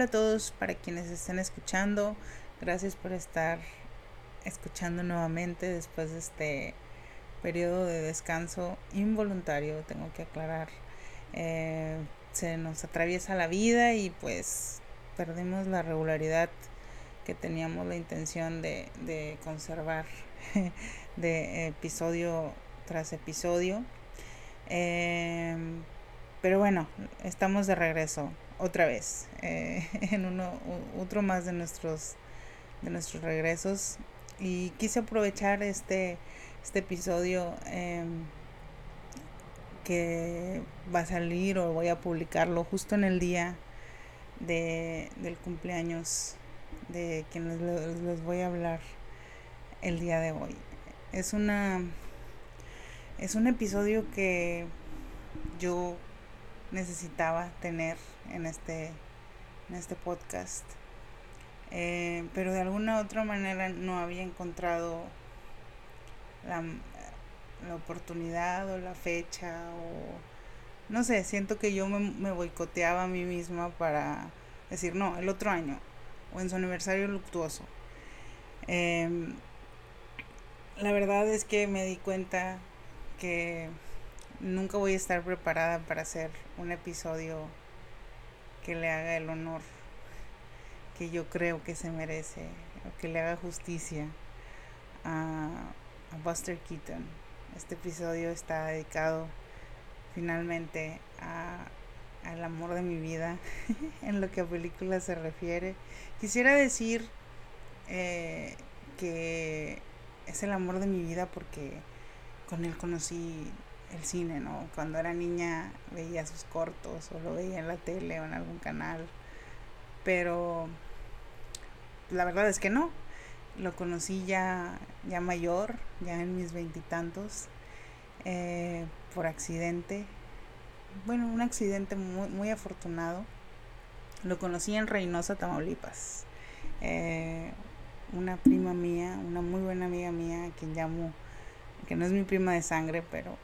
Hola a todos, para quienes estén escuchando, gracias por estar escuchando nuevamente después de este periodo de descanso involuntario, tengo que aclarar. Eh, se nos atraviesa la vida y pues perdimos la regularidad que teníamos la intención de, de conservar de episodio tras episodio. Eh, pero bueno, estamos de regreso otra vez eh, en uno otro más de nuestros de nuestros regresos. Y quise aprovechar este este episodio em, que va a salir o voy a publicarlo justo en el día de, del cumpleaños de quienes les, les voy a hablar el día de hoy. Es una es un episodio que yo necesitaba tener en este, en este podcast. Eh, pero de alguna otra manera no había encontrado la, la, oportunidad o la fecha o no sé, siento que yo me, me boicoteaba a mí misma para decir no, el otro año o en su aniversario luctuoso. Eh, la verdad es que me di cuenta que nunca voy a estar preparada para hacer un episodio que le haga el honor que yo creo que se merece, o que le haga justicia a, Buster Keaton. Este episodio está dedicado finalmente a, al amor de mi vida en lo que a películas se refiere. Quisiera decir eh, que es el amor de mi vida porque con él conocí el cine, ¿no? Cuando era niña veía sus cortos o lo veía en la tele o en algún canal, pero la verdad es que no. Lo conocí ya, ya mayor, ya en mis veintitantos, eh, por accidente. Bueno, un accidente muy, muy afortunado. Lo conocí en Reynosa, Tamaulipas. Eh, una prima mía, una muy buena amiga mía, a quien llamo, que no es mi prima de sangre, pero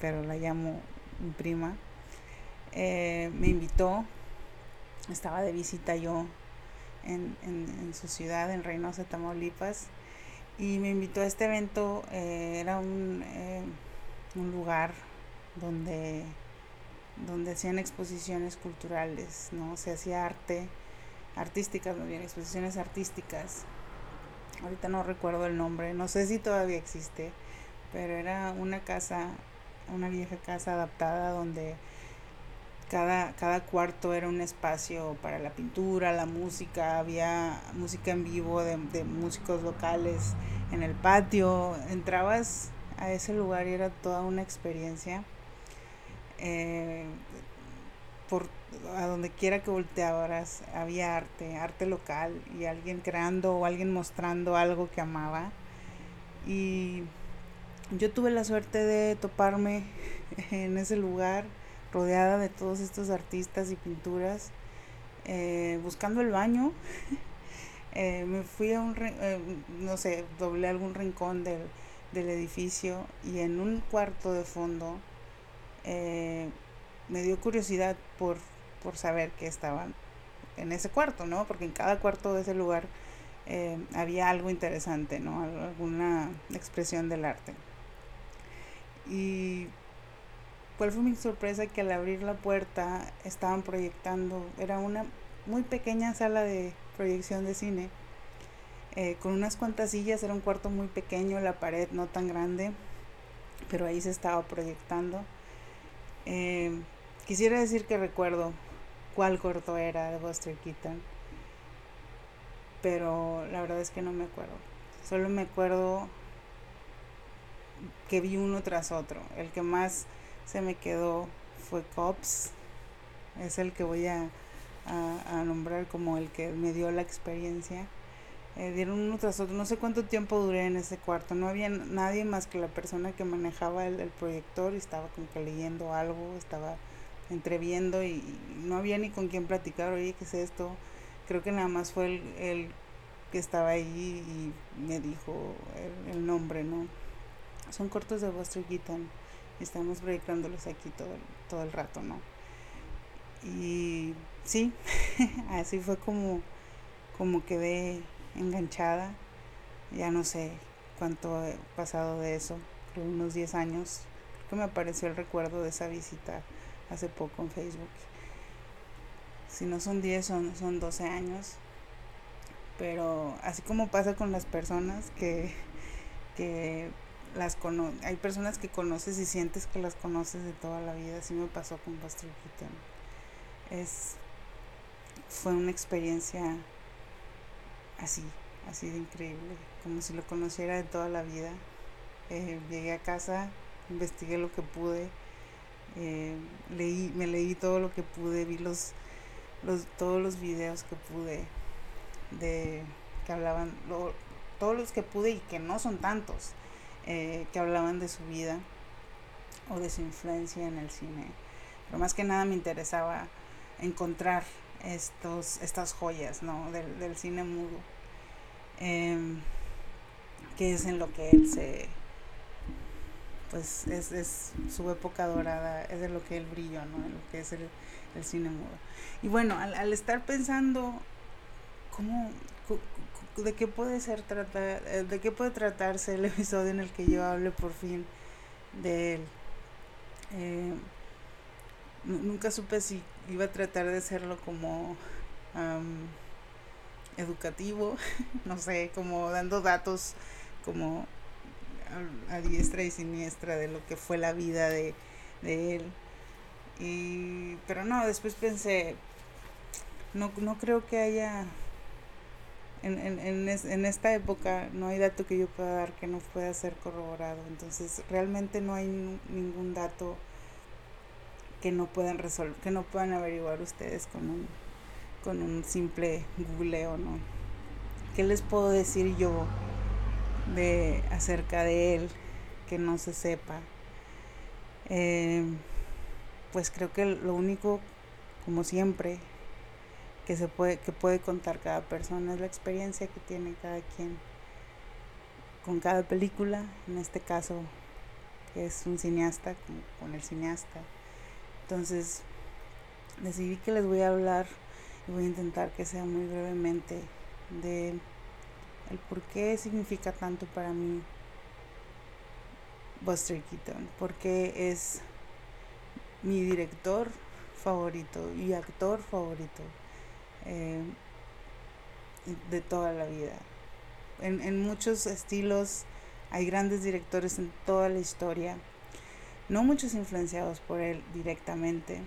pero la llamo mi prima, eh, me invitó, estaba de visita yo en, en, su ciudad, en Reynosa, Tamaulipas, y me invitó a este evento, eh, era un, eh, un lugar donde, donde hacían exposiciones culturales, ¿no? Se hacía arte, artísticas, muy bien, exposiciones artísticas. Ahorita no recuerdo el nombre, no sé si todavía existe, pero era una casa una vieja casa adaptada donde cada, cada cuarto era un espacio para la pintura, la música, había música en vivo de, músicos locales en el patio, entrabas a ese lugar y era toda una experiencia. Eh, por a donde quiera que voltearas había arte, arte local y alguien creando o alguien mostrando algo que amaba. Y yo tuve la suerte de toparme en ese lugar rodeada de todos estos artistas y pinturas, eh, buscando el baño. eh, me fui a un, eh, no sé, doblé algún rincón del, del, edificio y en un cuarto de fondo eh, me dio curiosidad por, por saber qué estaban en ese cuarto, ¿no? Porque en cada cuarto de ese lugar eh, había algo interesante, ¿no? Alguna expresión del arte. Y cuál fue mi sorpresa que al abrir la puerta estaban proyectando, era una muy pequeña sala de proyección de cine, eh, con unas cuantas sillas, era un cuarto muy pequeño, la pared no tan grande, pero ahí se estaba proyectando. Eh, quisiera decir que recuerdo cuál corto era de Buster Keaton, pero la verdad es que no me acuerdo. Solo me acuerdo que vi uno tras otro. El que más se me quedó fue Cops. Es el que voy a, a, nombrar como el que me dio la experiencia. Eh, dieron uno tras otro. No sé cuánto tiempo duré en ese cuarto. No había nadie más que la persona que manejaba el, el proyector y estaba como que leyendo algo, estaba entreviendo y, y no había ni con quién platicar. Oye, ¿qué es esto? Creo que nada más fue el, el que estaba ahí y me dijo el, el nombre, ¿no? Son cortos de Buster Keaton estamos proyectándolos aquí todo, todo el rato, ¿no? Y sí, así fue como, como quedé enganchada. Ya no sé cuánto ha pasado de eso, creo unos 10 años. Creo que me apareció el recuerdo de esa visita hace poco en Facebook. Si no son 10, son, son 12 años. Pero así como pasa con las personas que, que las cono hay personas que conoces y sientes que las conoces de toda la vida. Así me pasó con Buster Keaton. Es, fue una experiencia así, así de increíble, como si lo conociera de toda la vida. Eh, llegué a casa, investigué lo que pude, eh, leí, me leí todo lo que pude, vi los, los todos los videos que pude de que hablaban, todos los que pude y que no son tantos, eh, que hablaban de su vida o de su influencia en el cine. Pero más que nada me interesaba encontrar estos, estas joyas ¿no? del, del cine mudo, em, que es en lo que él se, pues es, es su época dorada, es de lo que él brilló, ¿no? en lo que es el, el cine mudo. Y bueno, al, al estar pensando cómo, de qué puede ser tratar, eh, de qué puede tratarse el episodio en el que yo hable por fin de él. Eh, nunca supe si iba a tratar de hacerlo como educativo, no sé, como dando datos como a, diestra y siniestra de lo que fue la vida de, de él. Y, pero no, después pensé, no, no creo que haya en, en, en, en, esta época no hay dato que yo pueda dar que no pueda ser corroborado. Entonces, realmente no hay ningún dato que no puedan resolver, que no puedan averiguar ustedes con un, con un simple googleo, ¿no? ¿Qué les puedo decir yo de acerca de él que no se sepa? Eh, pues creo que lo único, como siempre, que se puede, que puede contar cada persona, es la experiencia que tiene cada quien con cada película, en este caso que es un cineasta con, con el cineasta. Entonces decidí que les voy a hablar y voy a intentar que sea muy brevemente de el por qué significa tanto para mí Buster Keaton, porque es mi director favorito y actor favorito eh, de toda la vida. En, en muchos estilos hay grandes directores en toda la historia, no muchos influenciados por él directamente,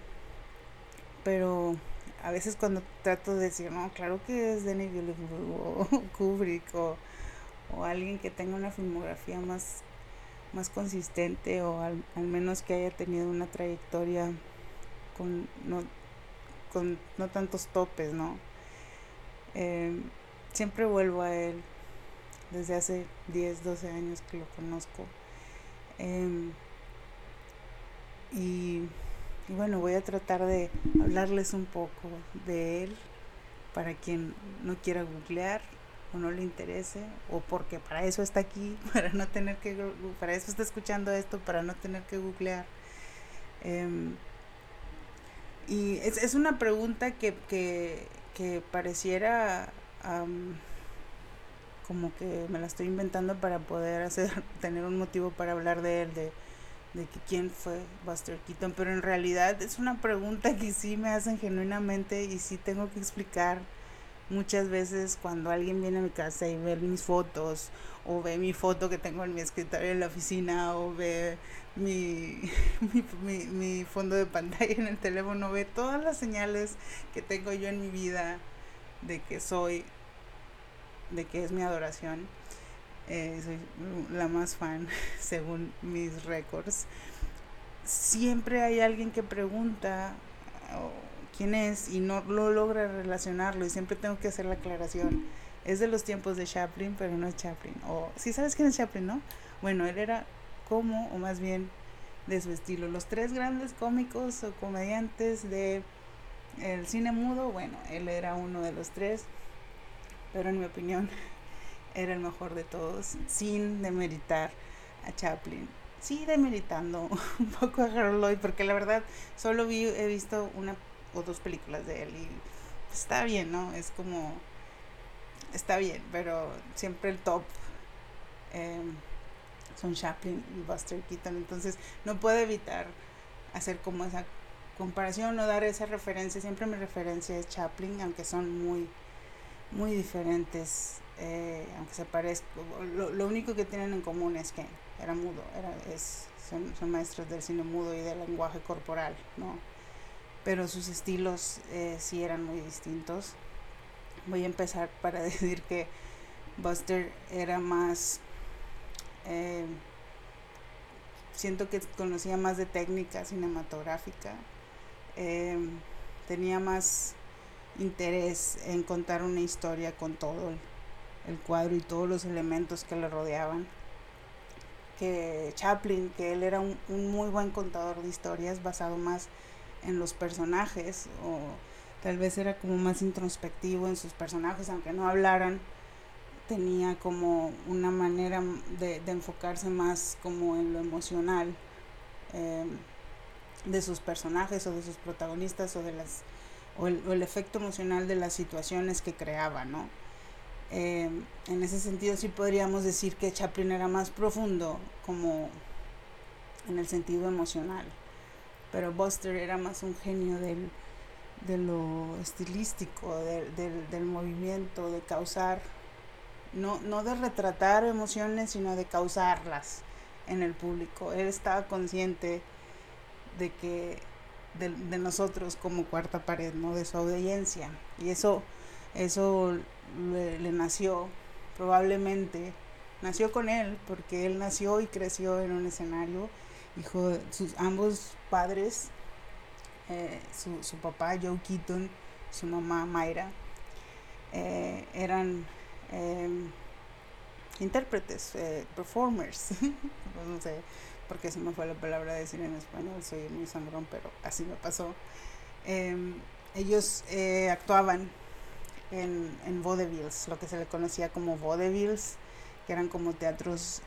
pero a veces cuando trato de decir, no, claro que es Denis Villeneuve o Kubrick o, o, alguien que tenga una filmografía más, más consistente o al, al menos que haya tenido una trayectoria con no, con no tantos topes, ¿no? Eh, siempre vuelvo a él desde hace 10, 12 años que lo conozco. Eh, y, bueno, voy a tratar de hablarles un poco de él para quien no quiera googlear o no le interese o porque para eso está aquí, para no tener que, para eso está escuchando esto, para no tener que googlear. Eh, y es, es una pregunta que, que, que pareciera como que me la estoy inventando para poder hacer, tener un motivo para hablar de él, de, de que quién fue Buster Keaton, pero en realidad es una pregunta que sí me hacen genuinamente y sí tengo que explicar muchas veces cuando alguien viene a mi casa y ve mis fotos o ve mi foto que tengo en mi escritorio en la oficina o ve mi, mi, mi, fondo de pantalla en el teléfono, ve todas las señales que tengo yo en mi vida de que soy, de que es mi adoración. Eh, soy la más fan según mis récords. Siempre hay alguien que pregunta quién es y no lo logra relacionarlo y siempre tengo que hacer la aclaración. Es de los tiempos de Chaplin, pero no es Chaplin. O si sabes quién es Chaplin, ¿no? Bueno, él era como, o más bien de su estilo. Los tres grandes cómicos o comediantes de el cine mudo, bueno, él era uno de los tres, pero en mi opinión era el mejor de todos, sin demeritar a Chaplin. Sí, demeritando un poco a Harold Lloyd, porque la verdad solo vi, he visto una o dos películas de él y está bien, ¿no? Es como, está bien, pero siempre el top em, son Chaplin y Buster Keaton, entonces no puedo evitar hacer como esa comparación o dar esa referencia, siempre mi referencia es Chaplin, aunque son muy, muy diferentes, eh, aunque se parezcan, lo, lo, único que tienen en común es que era mudo, era, es, son, son maestros del cine mudo y del lenguaje corporal, ¿no? Pero sus estilos eh, sí eran muy distintos. Voy a empezar para decir que Buster era más... Eh, siento que conocía más de técnica cinematográfica, eh, tenía más interés en contar una historia con todo el, cuadro y todos los elementos que le rodeaban. Que Chaplin, que él era un muy buen contador de historias basado más en los personajes o tal vez era como más introspectivo en sus personajes, aunque no hablaran, tenía como una manera de, de enfocarse más como en lo emocional eh, de sus personajes o de sus protagonistas o de las o el, o el efecto emocional de las situaciones que creaba, ¿no? Eh, en ese sentido sí podríamos decir que Chaplin era más profundo como en el sentido emocional pero Buster era más un genio del, de lo estilístico, del, del, del movimiento, de causar, no, no de retratar emociones, sino de causarlas en el público. Él estaba consciente de que de, de, nosotros como cuarta pared, ¿no? de su audiencia. Y eso, eso le, le, nació, probablemente, nació con él, porque él nació y creció en un escenario hijo, sus ambos padres, eh, su, su, papá Joe Keaton, su mamá Mayra, eh, eran eh, intérpretes, eh, performers, no sé por qué se me fue la palabra decir en español, soy muy sangrón, pero así me pasó. Em, ellos actuaban en, en vaudevilles, lo que se le conocía como vaudevilles, que eran como teatros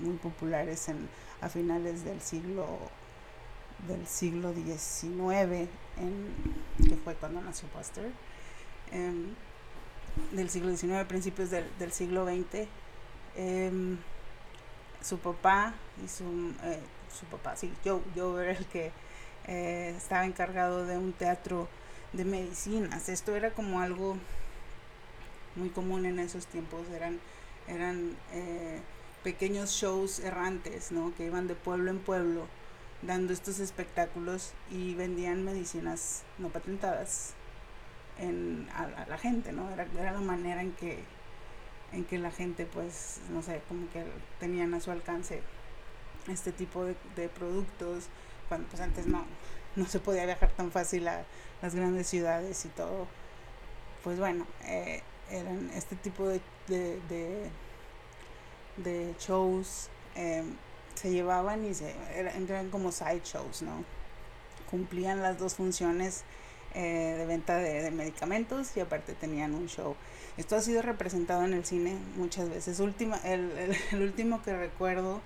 muy populares en, a finales del siglo del siglo XIX, en, que fue cuando nació Buster, eh, del siglo XIX, principios del, del siglo XX. Eh, su papá y su, eh, su papá, sí, Joe, Joe era el que eh, estaba encargado de un teatro de medicinas. Esto era como algo muy común en esos tiempos, eran eran eh, pequeños shows errantes, ¿no? Que iban de pueblo en pueblo dando estos espectáculos y vendían medicinas no patentadas en, a, la gente, ¿no? Era, era, la manera en que, en que la gente, pues, no sé, como que tenían a su alcance este tipo de, de productos, cuando pues antes no, no se podía viajar tan fácil a las grandes ciudades y todo. Pues bueno, eh, eran este tipo de, de, de, de shows eh, se llevaban y se eran, como side shows, ¿no? Cumplían las dos funciones eh, de venta de, medicamentos y aparte tenían un show. Esto ha sido representado en el cine muchas veces. Última, el, el, último que recuerdo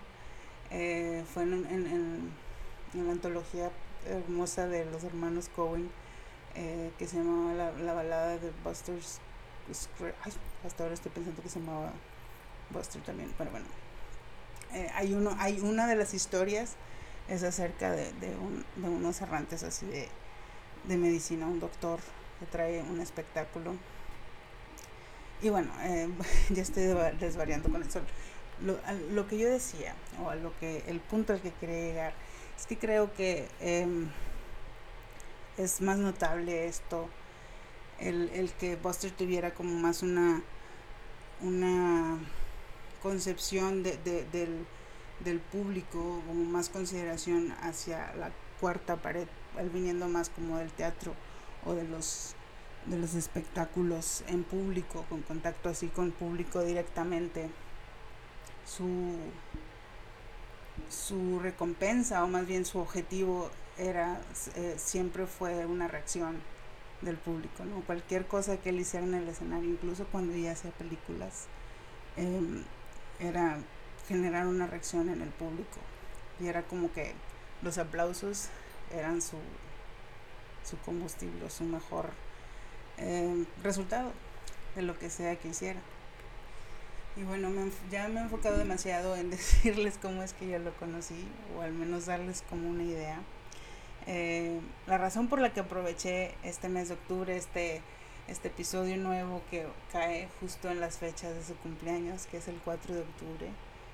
eh, fue en, en, en, en, la antología hermosa de los hermanos Cohen eh, que se llamaba la, la balada de Buster's Ay, hasta ahora estoy pensando que se llamaba Buster también, pero bueno. Eh, hay, uno, hay una de las historias, es acerca de, de, un, de unos errantes así de, de medicina, un doctor que trae un espectáculo. Y bueno, eh, ya estoy desvariando con eso. Lo, a lo que yo decía, o a lo que el punto al que quería llegar, es que creo que eh, es más notable esto el, el que Buster tuviera como más una, una concepción de, de, del, del público, como más consideración hacia la cuarta pared, él viniendo más como del teatro o de los de los espectáculos en público, con contacto así con público directamente. Su, su recompensa o más bien su objetivo era eh, siempre fue una reacción del público, ¿no? Cualquier cosa que él hiciera en el escenario, incluso cuando ella hacía películas, eh, era generar una reacción en el público. Y era como que los aplausos eran su, su combustible su mejor eh, resultado de lo que sea que hiciera. Y bueno, ya me he enfocado demasiado en decirles cómo es que yo lo conocí, o al menos darles como una idea. Eh, la razón por la que aproveché este mes de octubre, este, este episodio nuevo que cae justo en las fechas de su cumpleaños, que es el 4 de octubre.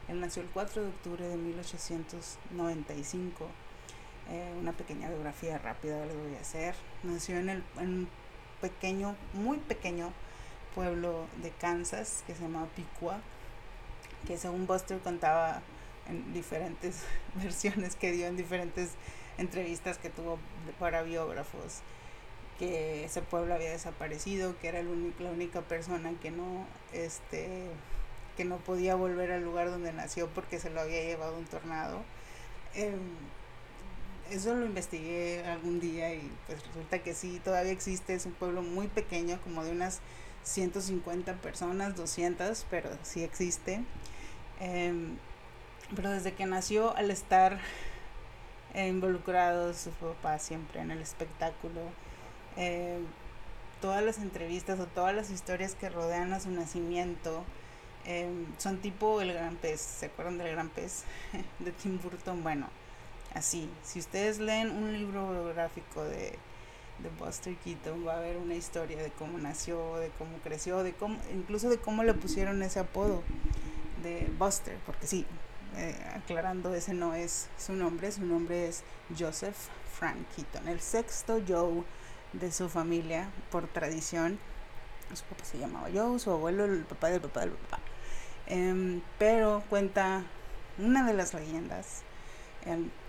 Él nació el 4 de octubre de 1895. Eh, una pequeña biografía rápida les voy a hacer. Nació en, el, en un pequeño, muy pequeño pueblo de Kansas que se llama Piqua, que según Buster contaba en diferentes versiones que dio en diferentes entrevistas que tuvo para biógrafos que ese pueblo había desaparecido, que era la única persona que no este que no podía volver al lugar donde nació porque se lo había llevado un tornado. Em, eso lo investigué algún día y pues resulta que sí, todavía existe, es un pueblo muy pequeño, como de unas 150 personas, 200, pero sí existe. Em, pero desde que nació, al estar involucrado su papá siempre en el espectáculo, em, todas las entrevistas o todas las historias que rodean a su nacimiento em, son tipo El Gran Pez. ¿Se acuerdan del Gran Pez de Tim Burton? Bueno, así. Si ustedes leen un libro biográfico de de Buster Keaton va a haber una historia de cómo nació, de cómo creció, de cómo, incluso de cómo le pusieron ese apodo de Buster, porque sí, eh, aclarando, ese no es su nombre, su nombre es Joseph Frank Keaton, el sexto Joe de su familia por tradición. Su papá se llamaba Joe, su abuelo el papá del papá del papá. Em, pero cuenta una de las leyendas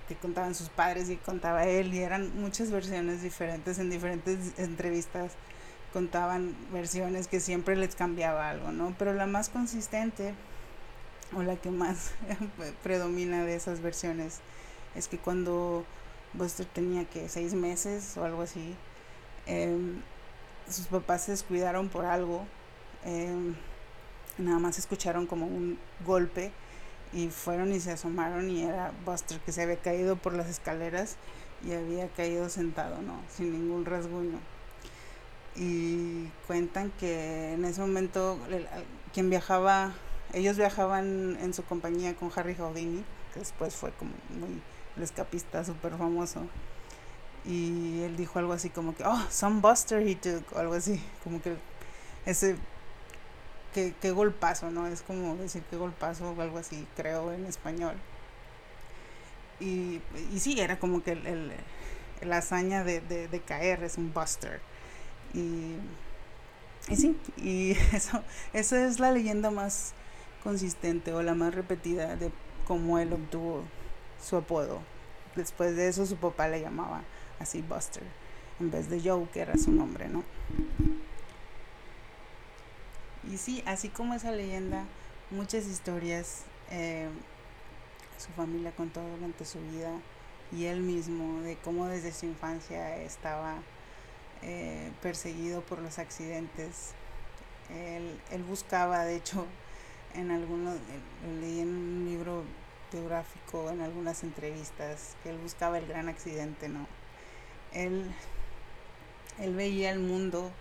que contaban sus padres y contaba él y eran muchas versiones diferentes en diferentes entrevistas contaban versiones que siempre les cambiaba algo, ¿no? Pero la más consistente o la que más predomina de esas versiones es que cuando Buster tenía que seis meses o algo así, em, sus papás se descuidaron por algo, em, nada más escucharon como un golpe y fueron y se asomaron y era Buster que se había caído por las escaleras y había caído sentado, ¿no? Sin ningún rasguño. Y cuentan que en ese momento quien viajaba, ellos viajaban en su compañía con Harry Houdini, que después fue como muy el escapista súper famoso. Y él dijo algo así como que, oh, some Buster he took, o algo así, como que ese qué, qué golpazo, ¿no? Es como decir qué golpazo o algo así, creo, en español. Y, y sí, era como que el, la hazaña de, de, caer es un buster. Y, y sí, y eso, eso es la leyenda más consistente o la más repetida de cómo él obtuvo su apodo. Después de eso su papá le llamaba así Buster, en vez de Joe, que era su nombre, ¿no? Y sí, así como esa leyenda, muchas historias eh, su familia contó durante su vida y él mismo de cómo desde su infancia estaba eh, perseguido por los accidentes. Él, él, buscaba, de hecho, en algunos, leí en un libro biográfico, en algunas entrevistas, que él buscaba el gran accidente, ¿no? Él, él veía el mundo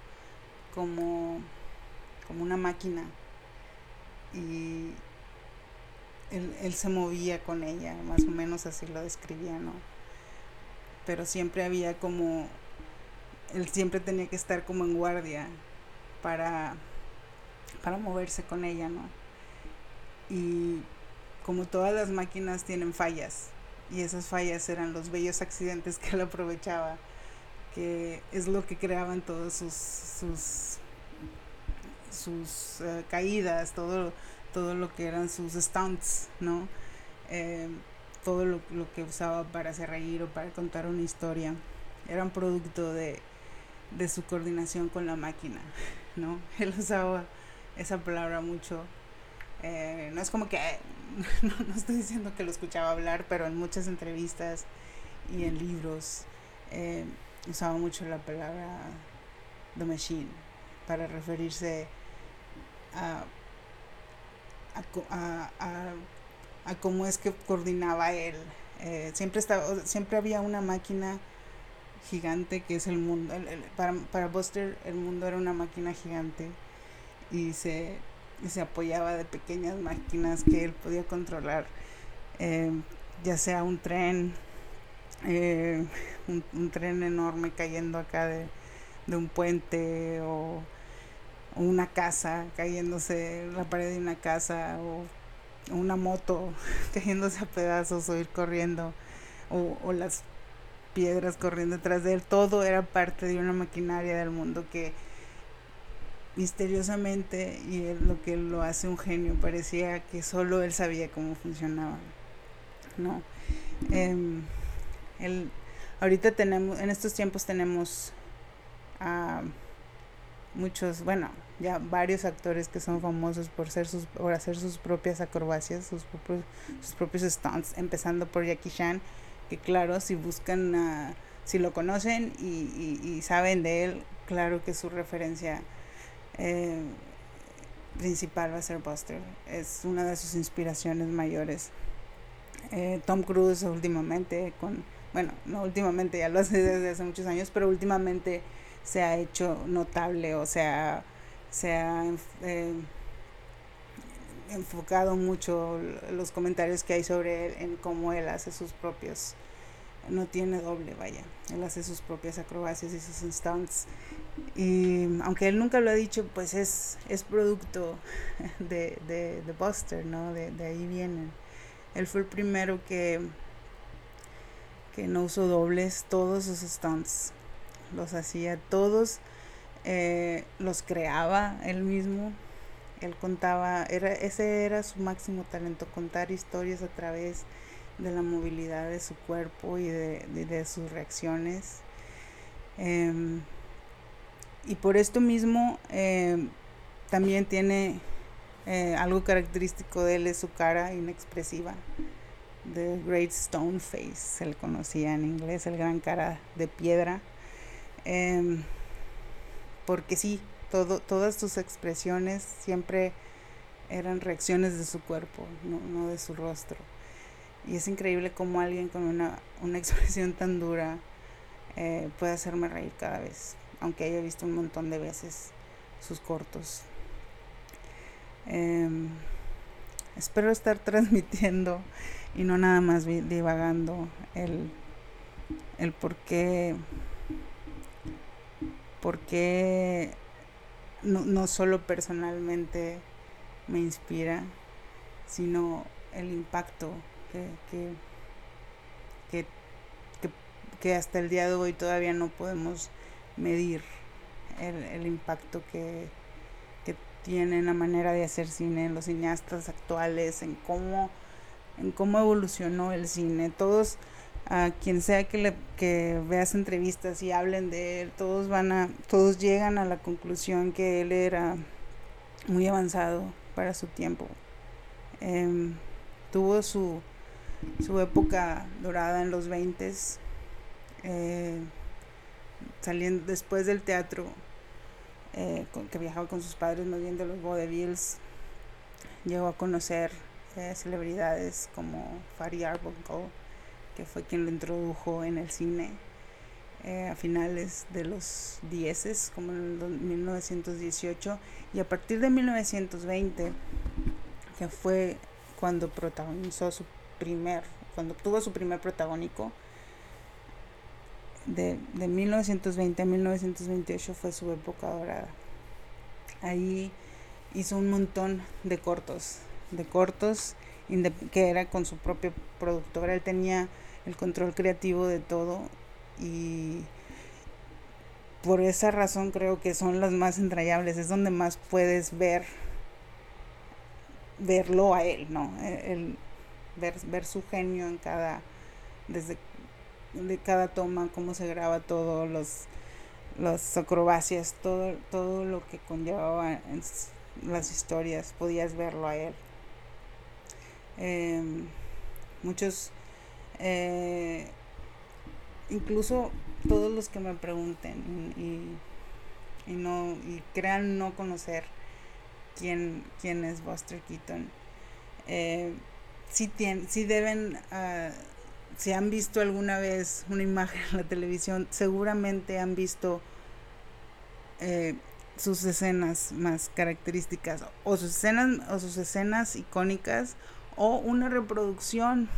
como como una máquina y él, se movía con ella, más o menos así lo describía, ¿no? Pero siempre había como, él siempre tenía que estar como en guardia para, para moverse con ella, ¿no? Y como todas las máquinas tienen fallas, y esas fallas eran los bellos accidentes que él aprovechaba, que es lo que creaban todos sus, sus sus eh, caídas, todo, todo lo que eran sus stunts, ¿no? Eh, todo lo, que usaba para hacer reír o para contar una historia, eran producto de, su coordinación con la máquina, ¿no? Él usaba esa palabra mucho. Eh, no es como que, no, no, estoy diciendo que lo escuchaba hablar, pero en muchas entrevistas y en libros usaba mucho la palabra the machine para referirse a, a, cómo es que coordinaba él. Eh, siempre, estaba, siempre había una máquina gigante que es el mundo. para, para Buster el mundo era una máquina gigante y se, se apoyaba de pequeñas máquinas que él podía controlar, eh, ya sea un tren, eh, un, tren enorme cayendo acá de, de un puente o una casa cayéndose la pared de una casa o una moto cayéndose a pedazos o ir corriendo o, o las piedras corriendo detrás de él. Todo era parte de una maquinaria del mundo que misteriosamente y es lo que lo hace un genio parecía que solo él sabía cómo funcionaba no eh, ahorita tenemos en estos tiempos tenemos a muchos bueno ya varios actores que son famosos por ser sus por hacer sus propias acrobacias sus propios sus propios stunts empezando por Jackie Chan que claro si buscan si lo conocen y, y saben de él claro que su referencia eh, principal va a ser Buster. Es una de sus inspiraciones mayores. Eh, Tom Cruise últimamente, con, bueno, no últimamente, ya lo hace desde hace muchos años, pero últimamente se ha hecho notable, o sea, se ha eh, enfocado mucho los comentarios que hay sobre él en cómo él hace sus propios no tiene doble, vaya. Él hace sus propias acrobacias y sus stunts. Y aunque él nunca lo ha dicho, pues es, es producto de, de, de Buster, ¿no? De, de, ahí vienen. Él fue el primero que, que no usó dobles, todos sus stunts. Los hacía todos, eh, los creaba él mismo. Él contaba, era, ese era su máximo talento, contar historias a través de la movilidad de su cuerpo y de, sus reacciones. Em, y por esto mismo em, también tiene eh, algo característico de él es su cara inexpresiva. The Great Stone Face, se le conocía en inglés, el gran cara de piedra. Em, porque sí, todo, todas sus expresiones siempre eran reacciones de su cuerpo, no de su rostro. Y es increíble cómo alguien con una, una expresión tan dura eh, puede hacerme reír cada vez, aunque haya visto un montón de veces sus cortos. Em, espero estar transmitiendo y no nada más divagando el, el por qué, no, no solo personalmente me inspira, sino el impacto que, que, que, hasta el día de hoy todavía no podemos medir el, el impacto que, que tiene la manera de hacer cine en los cineastas actuales, en cómo, en cómo evolucionó el cine. Todos, a quien sea que, le, que veas entrevistas y hablen de él, todos van a, todos llegan a la conclusión que él era muy avanzado para su tiempo. Em, tuvo su, su época dorada en los 20 eh, saliendo después del teatro eh, que viajaba con sus padres más bien de los vaudevilles llegó a conocer eh, celebridades como Fari Arbuckle que fue quien lo introdujo en el cine a finales de los 10 como en el 1918 y a partir de 1920 que fue cuando protagonizó su primer, cuando tuvo su primer protagónico, de, de 1920 a 1928 fue su época dorada. Ahí hizo un montón de cortos, de cortos que era con su propio productora. Él tenía el control creativo de todo y por esa razón creo que son las más entrañables. Es donde más puedes ver verlo a él, ¿no? El, ver, ver su genio en cada, desde de cada toma, cómo se graba todo, los, las acrobacias, todo, todo lo que conllevaba en las historias, podías verlo a él. Em, muchos, eh, incluso todos los que me pregunten y, y, no, y crean no conocer quién, quién es Buster Keaton, eh, sí, tienen, deben uh, si han visto alguna vez una imagen en la televisión, seguramente han visto eh, sus escenas más características o sus escenas o sus escenas icónicas o una reproducción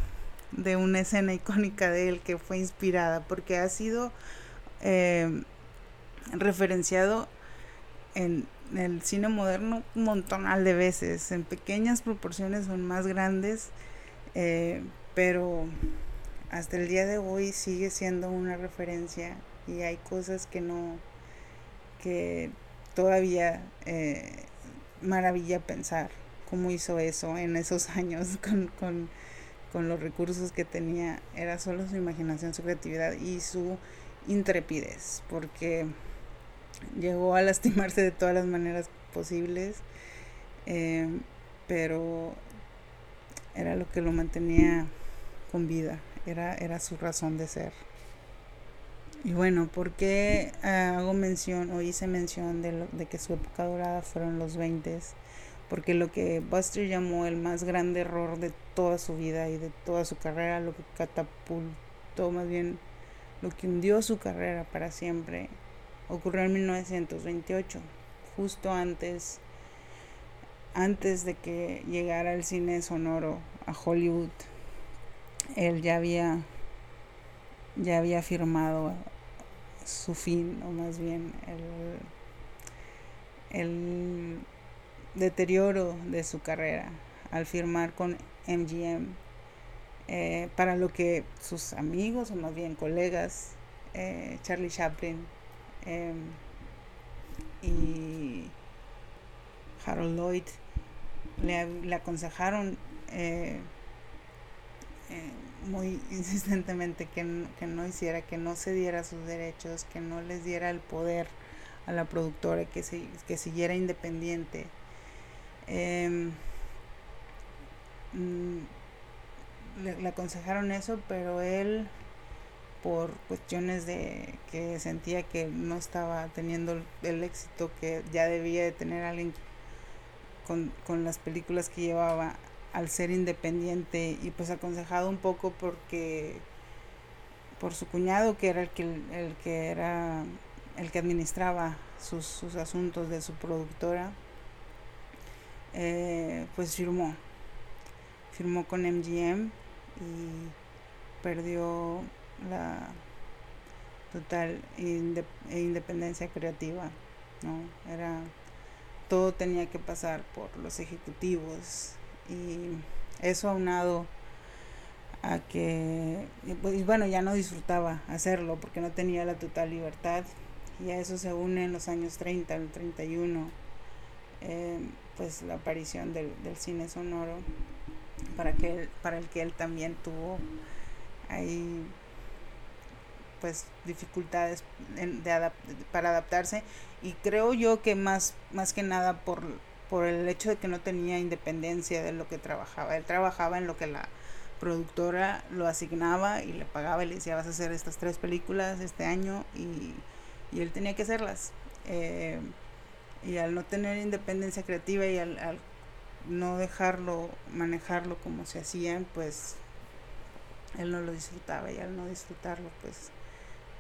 de una escena icónica de él que fue inspirada porque ha sido eh, referenciado en el cine moderno un montonal de veces en pequeñas proporciones son más grandes eh, pero hasta el día de hoy sigue siendo una referencia y hay cosas que no que todavía eh, maravilla pensar cómo hizo eso en esos años con, con, con, los recursos que tenía. Era solo su imaginación, su creatividad y su intrepidez, porque llegó a lastimarse de todas las maneras posibles, eh, pero era lo que lo mantenía con vida, era, era su razón de ser. Y bueno, ¿por qué ah, hago mención o hice mención de, de que su época dorada fueron los 20? Porque lo que Buster llamó el más grande error de toda su vida y de toda su carrera, lo que catapultó más bien, lo que hundió su carrera para siempre, ocurrió en 1928, justo antes, antes de que llegara el cine sonoro a Hollywood. Él ya había ya había firmado su fin, o más bien el, el deterioro de su carrera al firmar con MGM, eh, para lo que sus amigos, o más bien colegas, eh, Charlie Chaplin em, y Harold Lloyd, le, le aconsejaron eh, muy insistentemente que, no hiciera, que no se diera sus derechos, que no les diera el poder a la productora, que, se, que siguiera independiente. Em, mm, le, aconsejaron eso, pero él, por cuestiones de que sentía que no estaba teniendo el éxito que ya debía de tener alguien con, con las películas que llevaba, al ser independiente y pues aconsejado un poco porque por su cuñado que era el que el que era el que administraba sus, asuntos de su productora eh, pues firmó. Firmó con MGM y perdió la total independencia creativa no era todo tenía que pasar por los ejecutivos y eso aunado a que, pues, bueno, ya no disfrutaba hacerlo porque no tenía la total libertad. Y a eso se une en los años 30, el 31, eh, pues la aparición del, cine sonoro para, que para el que él también tuvo ahí pues dificultades de para adaptarse. Y creo yo que más más que nada por por el hecho de que no tenía independencia de lo que trabajaba. Él trabajaba en lo que la productora lo asignaba y le pagaba y le decía vas a hacer estas tres películas este año y, él tenía que hacerlas. Eh, y al no tener independencia creativa y al, al, no dejarlo manejarlo como se hacían, pues él no lo disfrutaba y al no disfrutarlo, pues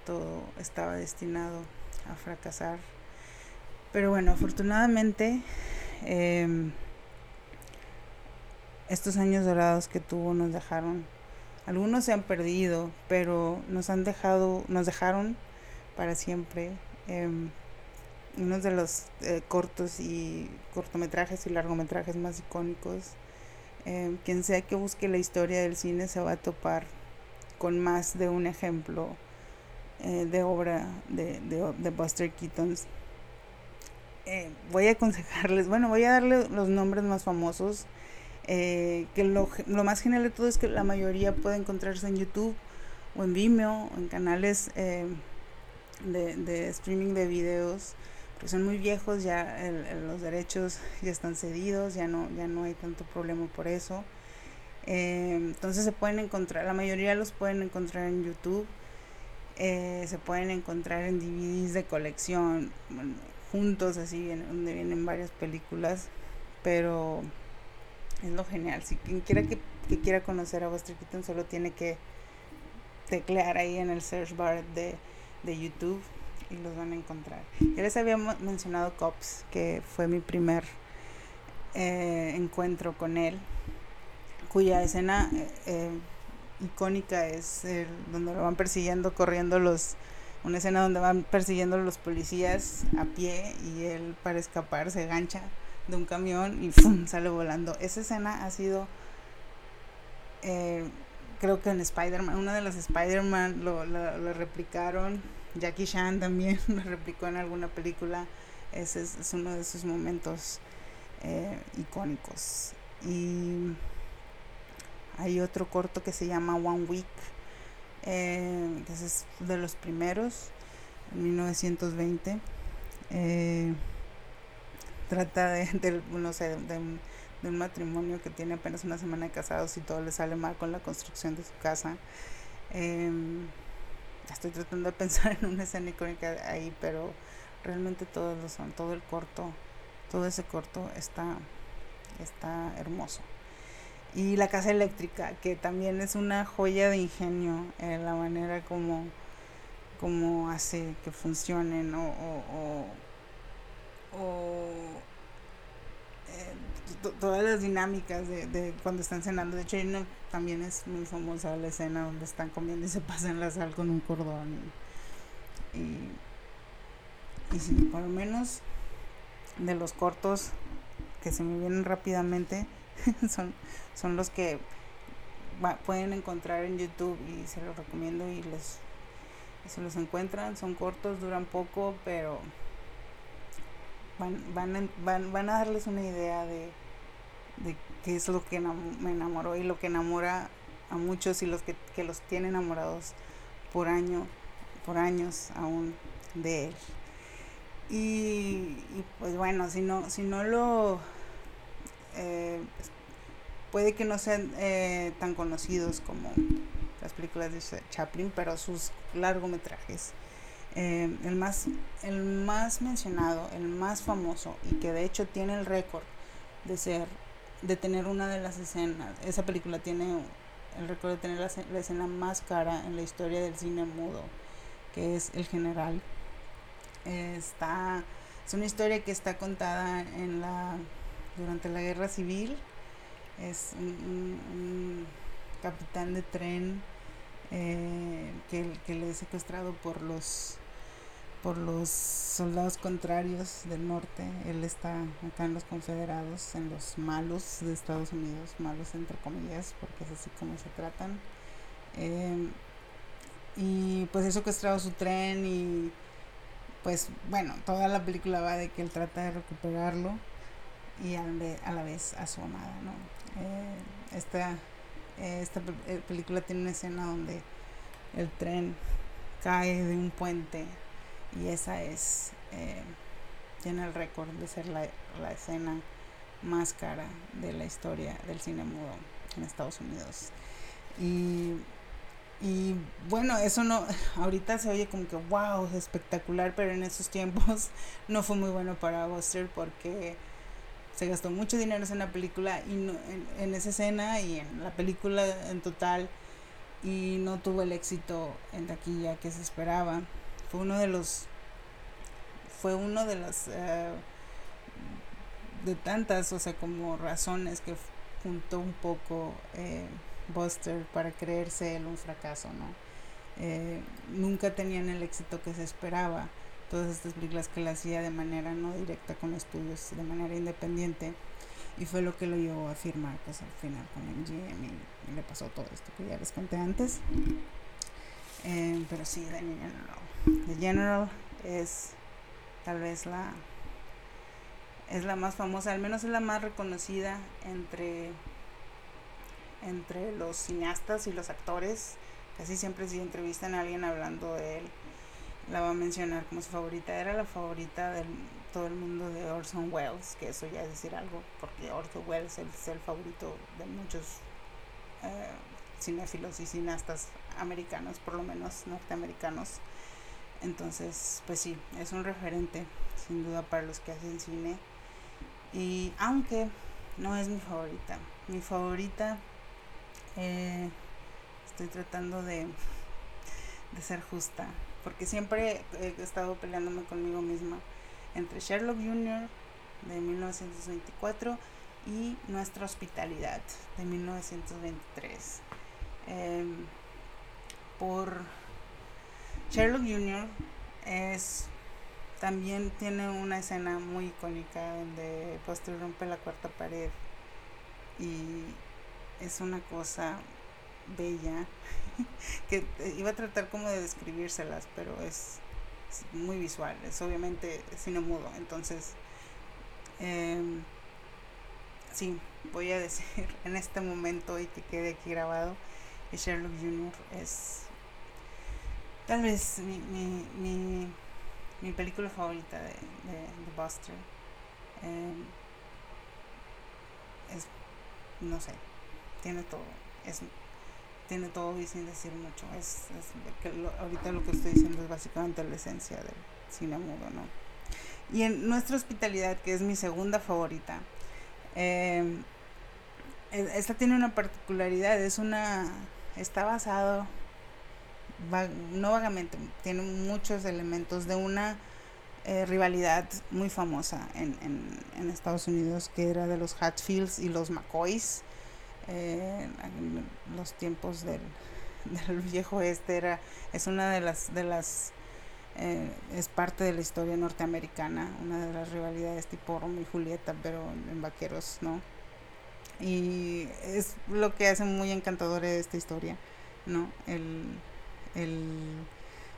todo estaba destinado a fracasar. Pero bueno, afortunadamente Em, estos años dorados que tuvo nos dejaron, algunos se han perdido, pero nos han dejado, nos dejaron para siempre eh, unos de los eh, cortos y cortometrajes y largometrajes más icónicos. Em, quien sea que busque la historia del cine se va a topar con más de un ejemplo eh, de obra de, de, de Buster Keaton eh, voy a aconsejarles, bueno, voy a darle los nombres más famosos, eh, que lo, más genial de todo es que la mayoría puede encontrarse en YouTube o en Vimeo o en canales eh, de, streaming de videos, que son muy viejos, ya los derechos ya están cedidos, ya no, ya no hay tanto problema por eso. entonces se pueden encontrar, la mayoría los pueden encontrar en YouTube. se pueden encontrar en DVDs de colección, juntos, así, donde vienen varias películas, pero es lo genial. Si quien quiera que, quiera conocer a Buster Keaton solo tiene que teclear ahí en el search bar de, de YouTube y los van a encontrar. Ya les había mencionado Cops, que fue mi primer eh, encuentro con él, cuya escena eh, eh, icónica es donde lo van persiguiendo, corriendo los, una escena donde van persiguiendo los policías a pie y él para escapar se gancha de un camión y sale volando. Esa escena ha sido, creo que en Spider-Man, una de las Spider-Man lo, lo replicaron Jackie Chan también lo replicó en alguna película. Ese es, uno de sus momentos eh, icónicos. Y hay otro corto que se llama One Week, eh, que es de los primeros, en 1920. Eh, trata de, no sé, de, un, matrimonio que tiene apenas una semana de casados y todo le sale mal con la construcción de su casa. Em, estoy tratando de pensar en una escena icónica ahí, pero realmente todos lo son, todo el corto, todo ese corto está, está hermoso. Y la casa eléctrica, que también es una joya de ingenio en la manera como, como hace que funcionen o, o, o, eh, todas las dinámicas de, cuando están cenando. De hecho, también es muy famosa la escena donde están comiendo y se pasan la sal con un cordón. Y, y, sí, por lo menos de los cortos que se me vienen rápidamente son, son los que pueden encontrar en YouTube y se los recomiendo y les se los encuentran, son cortos, duran poco, pero van, van, van, van a darles una idea de, de qué es lo que me enamoró y lo que enamora a muchos y los que, los tiene enamorados por año, por años aún de él. Y, pues bueno, si no, si no lo eh, puede que no sean eh, tan conocidos como las películas de Chaplin, pero sus largometrajes. Eh, el, más, el más mencionado, el más famoso y que de hecho tiene el récord de ser de tener una de las escenas. Esa película tiene el récord de tener la, escena más cara en la historia del cine mudo, que es El General. Está, es una historia que está contada en la, durante la Guerra Civil. Es un, capitán de tren eh, que, que le es secuestrado por los por los soldados contrarios del norte. Él está acá en los confederados, en los malos de Estados Unidos, malos entre comillas, porque es así como se tratan. Em, y pues eso secuestrado su tren y pues bueno, toda la película va de que él trata de recuperarlo y a la vez a su amada, ¿no? Eh, esta, esta eh, película tiene una escena donde el tren cae de un puente y esa es, eh, tiene el récord de ser la, escena más cara de la historia del cine mudo en Estados Unidos. Y, y bueno, eso no, ahorita se oye como que wow, es espectacular, pero en esos tiempos no fue muy bueno para Buster porque se gastó mucho dinero en la película y en, en, esa escena y en la película en total y no tuvo el éxito en taquilla que se esperaba. Fue uno de los fue uno de las eh, de tantas o sea como razones que juntó un poco eh, Buster para creerse él un fracaso no eh, nunca tenían el éxito que se esperaba todas estas películas que él hacía de manera no directa con estudios de manera independiente y fue lo que lo llevó a firmar pues al final con MGM y, y le pasó todo esto que ya les conté antes. Pero sí The General. The General es tal vez la es la más famosa, al menos es la más reconocida entre entre los cineastas y los actores. Casi siempre si entrevistan a alguien hablando de él, la va a mencionar como su favorita. Era la favorita de todo el mundo de Orson Welles, que eso ya es decir algo, porque Orson Welles es el favorito de muchos eh, cinéfilos y cineastas americanos, por lo menos norteamericanos. Entonces, pues sí, es un referente, sin duda, para los que hacen cine. Y aunque no es mi favorita, mi favorita, eh, estoy tratando de de ser justa, porque siempre he estado peleándome conmigo misma entre Sherlock Jr. de 1924 y Nuestra Hospitalidad de 1923. Em, por Sherlock Jr. es también tiene una escena muy icónica donde Buster rompe la cuarta pared y es una cosa bella que iba a tratar como de describírselas, pero es, muy visual, es obviamente cine mudo, entonces eh, sí, voy a decir en este momento y que quede aquí grabado, Sherlock Jr. es tal vez mi, mi, mi, mi película favorita de, de, Buster. Em, es, no sé, tiene todo, es, tiene todo y sin decir mucho. Es, que ahorita lo que estoy diciendo es básicamente la esencia del cine mudo, ¿no? Y en nuestra hospitalidad, que es mi segunda favorita, eh, esta tiene una particularidad, es una, está basado, no vagamente, tiene muchos elementos de una eh, rivalidad muy famosa en, en, Estados Unidos, que era de los Hatfields y los McCoys, eh, los tiempos del, del viejo este, era, es una de las, de las eh, es parte de la historia norteamericana, una de las rivalidades tipo Romeo y Julieta, pero en vaqueros, ¿no? Y es lo que hace muy encantadora esta historia, ¿no? El,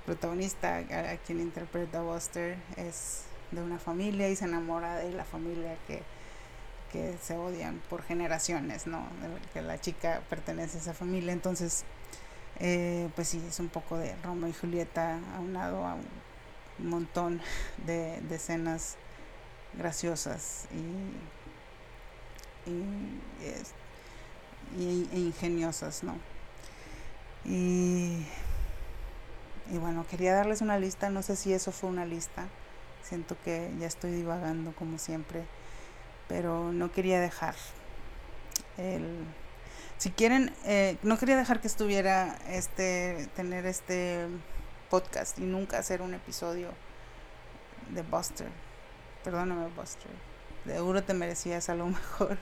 protagonista, a, quien interpreta Buster, es de una familia y se enamora de la familia que, que se odian por generaciones, ¿no? Que la chica pertenece a esa familia, entonces eh, pues sí, es un poco de Roma y Julieta aunado a un montón de, escenas graciosas y, y, e ingeniosas, ¿no? Y, y bueno, quería darles una lista, no sé si eso fue una lista, siento que ya estoy divagando como siempre, pero no quería dejar el si quieren, eh, no quería dejar que estuviera este, tener este podcast y nunca hacer un episodio de Buster. Perdóname, Buster. Seguro te merecías algo mejor,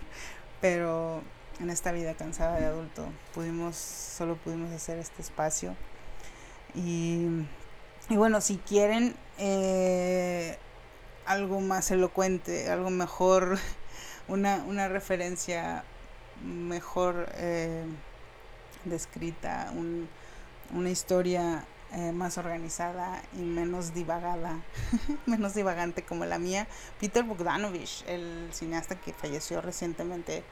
pero en esta vida cansada de adulto pudimos, solo pudimos hacer este espacio. Y, y bueno, si quieren eh, algo más elocuente, algo mejor, una, una referencia mejor eh, descrita, una historia eh, más organizada y menos divagada, menos divagante como la mía. Peter Bogdanovich, el cineasta que falleció recientemente,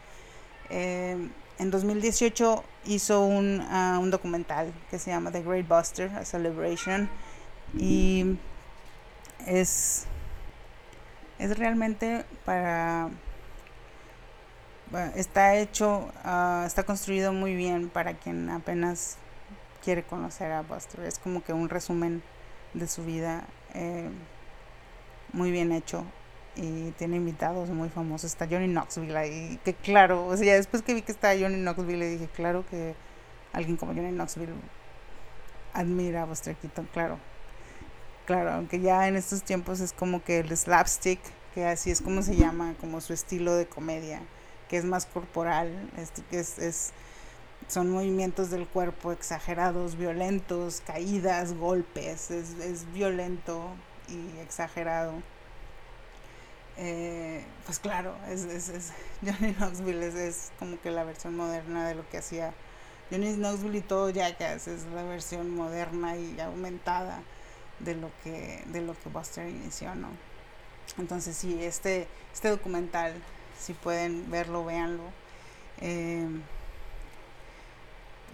eh, en 2018 hizo un, ah, un documental que se llama The Great Buster, A Celebration, y es, es realmente para está hecho, ah, está construido muy bien para quien apenas quiere conocer a Buster. Es como que un resumen de su vida eh, muy bien hecho y tiene invitados muy famosos. Está Johnny Knoxville ahí, que claro, o sea, después que vi que está Johnny Knoxville, dije, claro que alguien como Johnny Knoxville admira a Buster Keaton, claro. Claro, aunque ya en estos tiempos es como que el slapstick, que así es como se llama, como su estilo de comedia que es más corporal, este, es, es, son movimientos del cuerpo exagerados, violentos, caídas, golpes, es, es violento y exagerado. Eh, pues claro, es, es, es Johnny Knoxville es, como que la versión moderna de lo que hacía Johnny Knoxville y todo Jackass es la versión moderna y aumentada de lo que de lo que Buster inició, ¿no? Entonces sí, este este documental si pueden verlo, véanlo. Eh,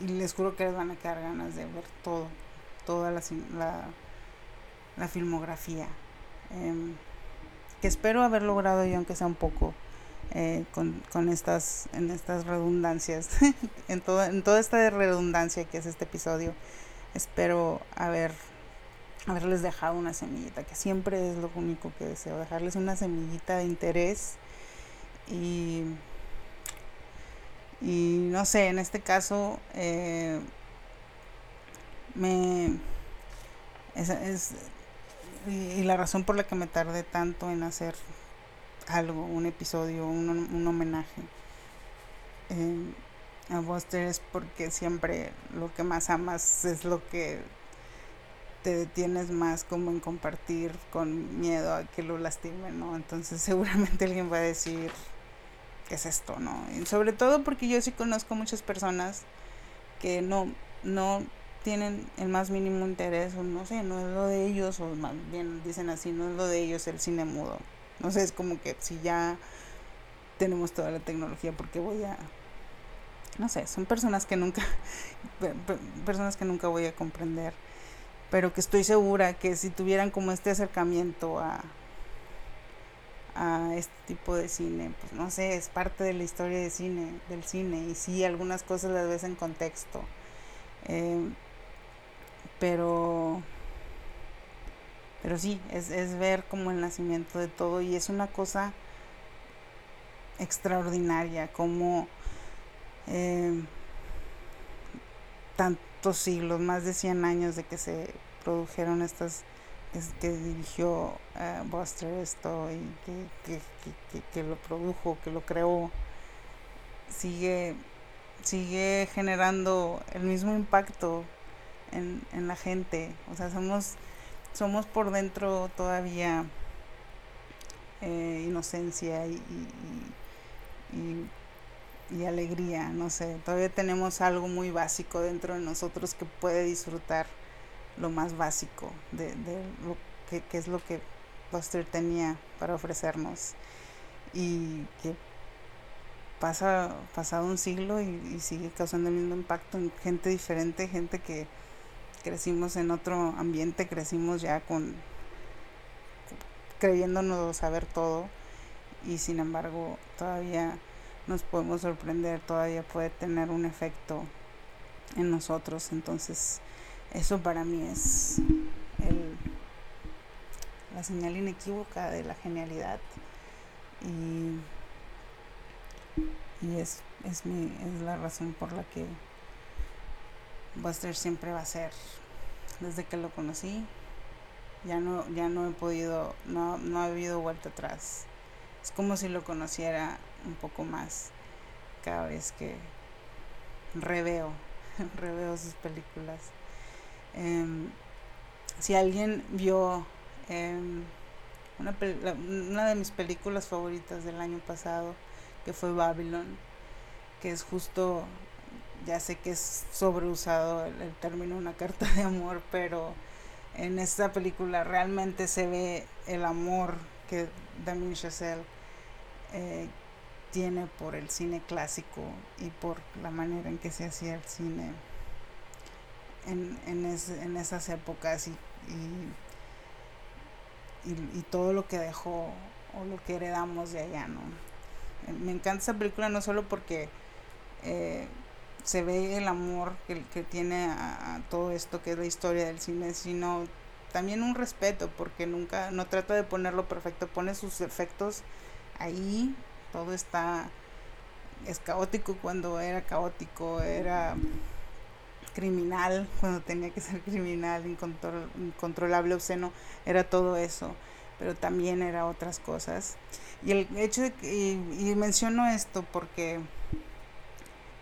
y les juro que les van a quedar ganas de ver todo, toda la, la, filmografía. Em, que espero haber logrado yo, aunque sea un poco, eh, con, con, estas, en estas redundancias, en, toda, en toda esta redundancia que es este episodio. Espero haber haberles dejado una semillita, que siempre es lo único que deseo, dejarles una semillita de interés y, y no sé, en este caso eh, me, Esa es, y, la razón por la que me tardé tanto en hacer algo, un episodio, un, un homenaje eh, a Buster es porque siempre lo que más amas es lo que te detienes más como en compartir con miedo a que lo lastimen, ¿no? Entonces seguramente alguien va a decir, ¿qué es esto, no? Y sobre todo porque yo sí conozco muchas personas que no, no tienen el más mínimo interés, o no sé, no es lo de ellos, o más bien dicen así, no es lo de ellos el cine mudo. No sé, es como que si ya tenemos toda la tecnología, porque voy a no sé, son personas que nunca personas que nunca voy a comprender, pero que estoy segura que si tuvieran como este acercamiento a a este tipo de cine, pues no sé, es parte de la historia de cine, del cine, y sí, algunas cosas las ves en contexto. Eh, pero pero sí, es, es ver como el nacimiento de todo y es una cosa extraordinaria, como eh, siglos, más de 100 años de que se produjeron estas, que, dirigió uh, Buster esto y que, que, que, lo produjo, que lo creó, sigue, sigue generando el mismo impacto en, en la gente. O sea, somos somos por dentro todavía eh, inocencia y, alegría, no sé, todavía tenemos algo muy básico dentro de nosotros que puede disfrutar lo más básico de, lo que, es lo que Buster tenía para ofrecernos. Y que pasa pasado un siglo y, y sigue causando el mismo impacto en gente diferente, gente que crecimos en otro ambiente, crecimos ya con creyéndonos saber todo. Y sin embargo todavía nos podemos sorprender, todavía puede tener un efecto en nosotros. Entonces, eso para mí es el, la señal inequívoca de la genialidad y, y es, es, mi, es la razón por la que Buster siempre va a ser desde que lo conocí ya no ya no he podido no, no ha habido vuelta atrás es como si lo conociera un poco más cada vez que reveo reveo sus películas. Em, si alguien vio em, una, de mis películas favoritas del año pasado que fue Babylon que es justo ya sé que es sobreusado el, término una carta de amor, pero en esta película realmente se ve el amor que Damien Chazelle eh, tiene por el cine clásico y por la manera en que se hacía el cine en, en, en esas épocas y, y, y, todo lo que dejó o lo que heredamos de allá, ¿no? Me encanta esa película no solo porque eh, se ve el amor que, que tiene a, todo esto que es la historia del cine, sino también un respeto, porque nunca, no trata de ponerlo perfecto, pone sus efectos ahí, todo está, es caótico cuando era caótico, era criminal cuando tenía que ser criminal, incontrolable, obsceno, era todo eso, pero también era otras cosas. Y el hecho de que, y menciono esto porque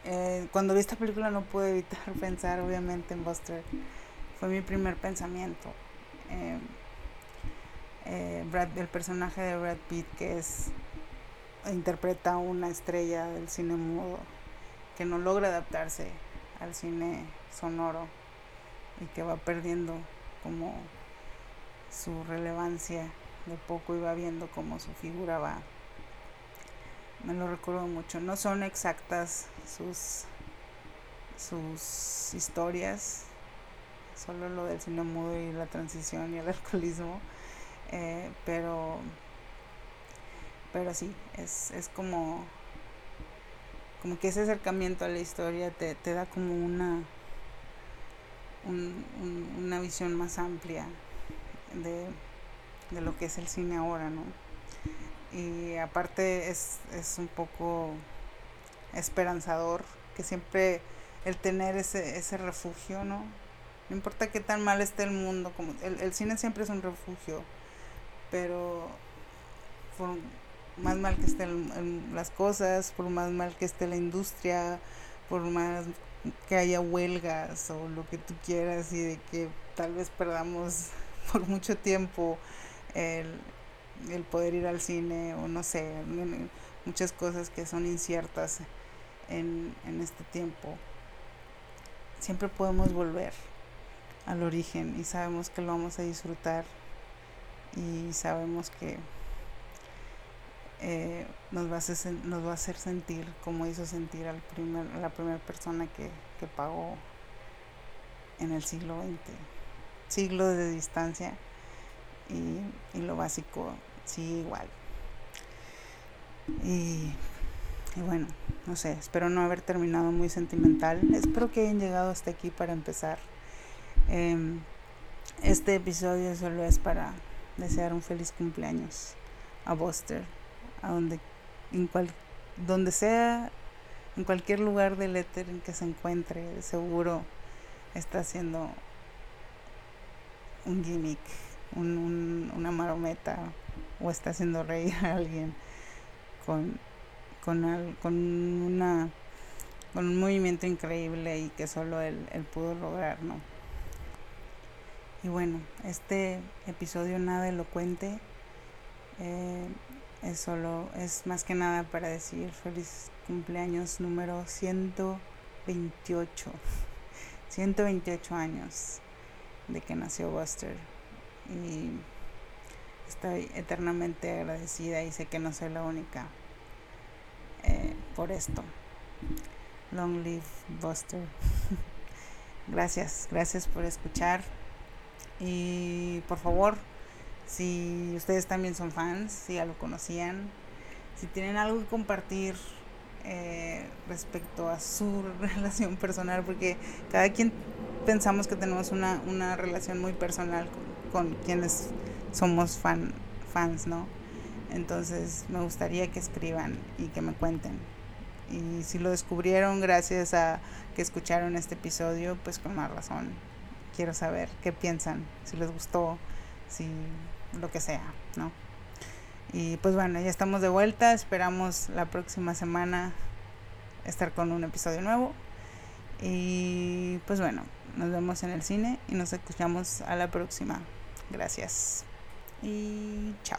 eh, cuando vi esta película no pude evitar pensar obviamente en Buster. Fue mi primer pensamiento. Eh, eh, Brad, el personaje de Brad Pitt que es interpreta una estrella del cine mudo que no logra adaptarse al cine sonoro y que va perdiendo como su relevancia de poco y va viendo como su figura va me lo recuerdo mucho. No son exactas sus, sus historias, solo lo del cine mudo y la transición y el alcoholismo, eh, pero, pero sí, es, es como, como que ese acercamiento a la historia te, te da como una, una visión más amplia de, de lo que es el cine ahora, ¿no? y aparte es, es un poco esperanzador que siempre el tener ese, ese refugio, ¿no? No importa qué tan mal esté el mundo, como el, cine siempre es un refugio, pero más mal que estén las cosas, por más mal que esté la industria, por más que haya huelgas o lo que tú quieras y de que tal vez perdamos por mucho tiempo el, el poder ir al cine o no sé, muchas cosas que son inciertas en, en este tiempo. Siempre podemos volver al origen y sabemos que lo vamos a disfrutar y sabemos que eh, nos, va a hacer, sentir como hizo sentir al primer, la primera persona que, que pagó en el siglo XX. Siglo de distancia y, y lo básico sigue igual. Y, y, bueno, no sé, espero no haber terminado muy sentimental. Espero que hayan llegado hasta aquí para empezar. Em, este episodio solo es para desear un feliz cumpleaños a Buster, a donde, en cual, donde sea, en cualquier lugar del éter en que se encuentre, seguro está haciendo un gimmick, un, una marometa o está haciendo reír a alguien con, con, con, una, con un movimiento increíble y que solo él, él pudo lograr, ¿no? Y bueno, este episodio nada elocuente eh, es solo, es más que nada para decir feliz cumpleaños número 128. 128 años de que nació Buster. Y estoy eternamente agradecida y sé que no soy la única eh, por esto. Long live Buster. gracias, gracias por escuchar. Y por favor, si ustedes también son fans, si ya lo conocían, si tienen algo que compartir eh, respecto a su relación personal, porque cada quien pensamos que tenemos una, una relación muy personal con, quienes somos fan, fans, ¿no? Entonces me gustaría que escriban y que me cuenten. Y si lo descubrieron gracias a que escucharon este episodio, pues con más razón quiero saber qué piensan, si les gustó, si lo que sea, ¿no? Y pues bueno, ya estamos de vuelta, esperamos la próxima semana estar con un episodio nuevo. Y pues bueno, nos vemos en el cine y nos escuchamos a la próxima. Gracias y chao.